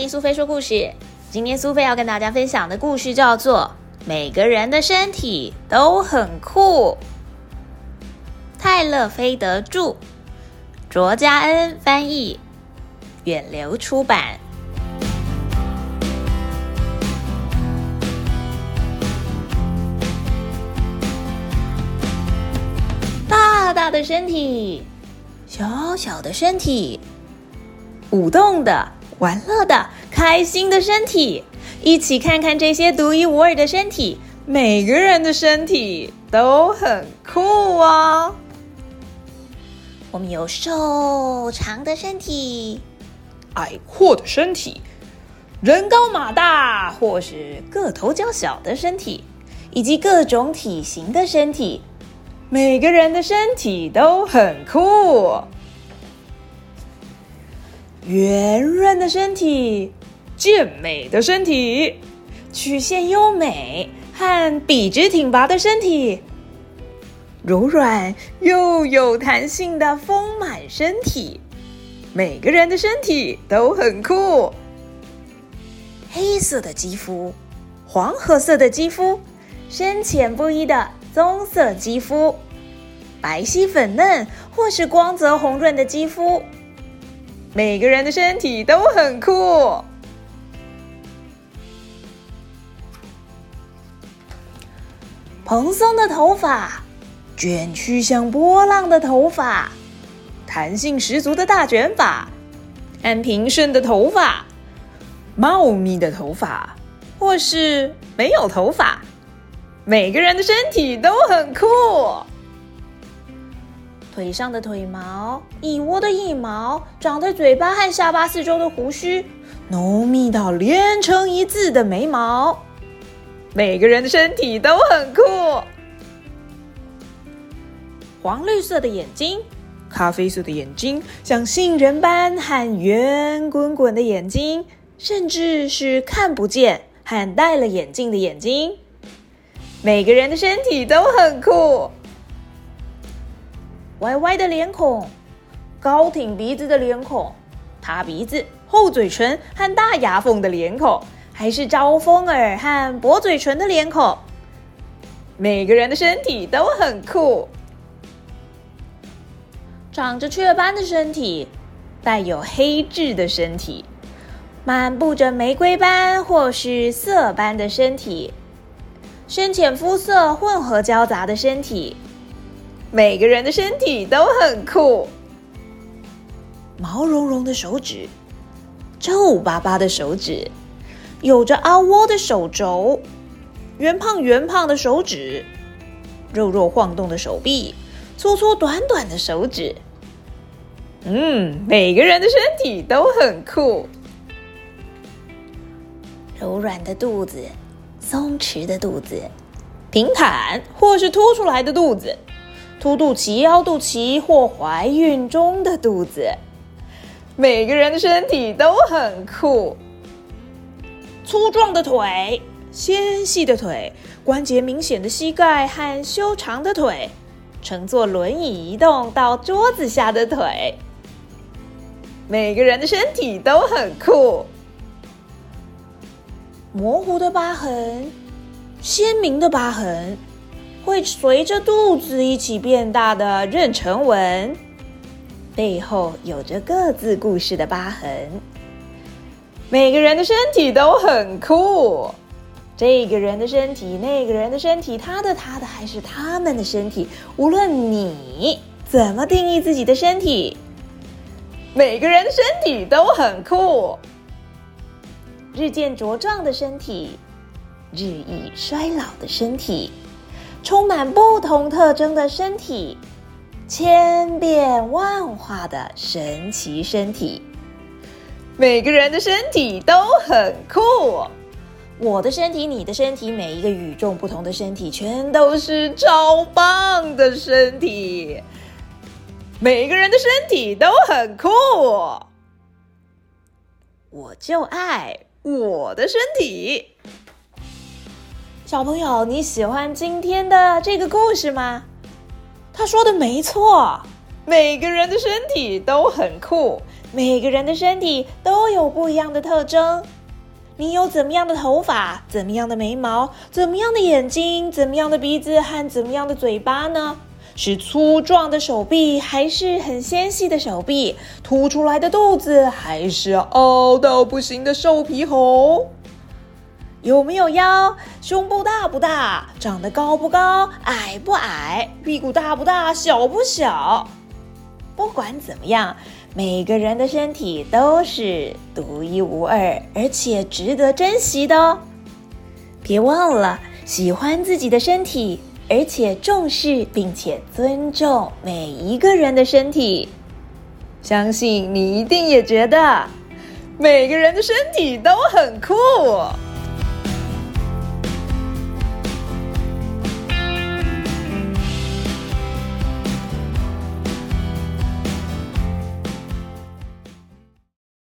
听苏菲说故事。今天苏菲要跟大家分享的故事叫做《每个人的身体都很酷》。泰勒·菲德著，卓嘉恩翻译，远流出版。大大的身体，小小的身体，舞动的。玩乐的、开心的身体，一起看看这些独一无二的身体。每个人的身体都很酷哦。我们有瘦长的身体、矮阔的身体、人高马大或是个头较小的身体，以及各种体型的身体。每个人的身体都很酷。圆润的身体，健美的身体，曲线优美和笔直挺拔的身体，柔软又有弹性的丰满身体，每个人的身体都很酷。黑色的肌肤，黄褐色的肌肤，深浅不一的棕色肌肤，白皙粉嫩或是光泽红润的肌肤。每个人的身体都很酷。蓬松的头发，卷曲像波浪的头发，弹性十足的大卷发，很平顺的头发，茂密的头发，或是没有头发，每个人的身体都很酷。腿上的腿毛，腋窝的腋毛，长在嘴巴和下巴四周的胡须，浓密到连成一字的眉毛，每个人的身体都很酷。黄绿色的眼睛，咖啡色的眼睛，像杏仁般和圆滚滚的眼睛，甚至是看不见和戴了眼镜的眼睛，每个人的身体都很酷。歪歪的脸孔，高挺鼻子的脸孔，塌鼻子、厚嘴唇和大牙缝的脸孔，还是招风耳和薄嘴唇的脸孔，每个人的身体都很酷。长着雀斑的身体，带有黑痣的身体，满布着玫瑰斑或是色斑的身体，深浅肤色混合交杂的身体。每个人的身体都很酷，毛茸茸的手指，皱巴巴的手指，有着凹窝的手肘，圆胖圆胖的手指，肉肉晃动的手臂，粗粗短短的手指。嗯，每个人的身体都很酷，柔软的肚子，松弛的肚子，平坦或是凸出来的肚子。凸肚脐、凹肚脐或怀孕中的肚子，每个人的身体都很酷。粗壮的腿、纤细的腿、关节明显的膝盖和修长的腿，乘坐轮椅移动到桌子下的腿，每个人的身体都很酷。模糊的疤痕，鲜明的疤痕。会随着肚子一起变大的妊娠纹，背后有着各自故事的疤痕。每个人的身体都很酷，这个人的身体，那个人的身体，他的、他的还是他们的身体。无论你怎么定义自己的身体，每个人的身体都很酷。日渐茁壮的身体，日益衰老的身体。充满不同特征的身体，千变万化的神奇身体。每个人的身体都很酷，我的身体、你的身体，每一个与众不同的身体，全都是超棒的身体。每个人的身体都很酷，我就爱我的身体。小朋友，你喜欢今天的这个故事吗？他说的没错，每个人的身体都很酷，每个人的身体都有不一样的特征。你有怎么样的头发？怎么样的眉毛？怎么样的眼睛？怎么样的鼻子和怎么样的嘴巴呢？是粗壮的手臂，还是很纤细的手臂？凸出来的肚子，还是凹到不行的瘦皮猴？有没有腰？胸部大不大？长得高不高？矮不矮？屁股大不大？小不小？不管怎么样，每个人的身体都是独一无二，而且值得珍惜的哦。别忘了喜欢自己的身体，而且重视并且尊重每一个人的身体。相信你一定也觉得每个人的身体都很酷。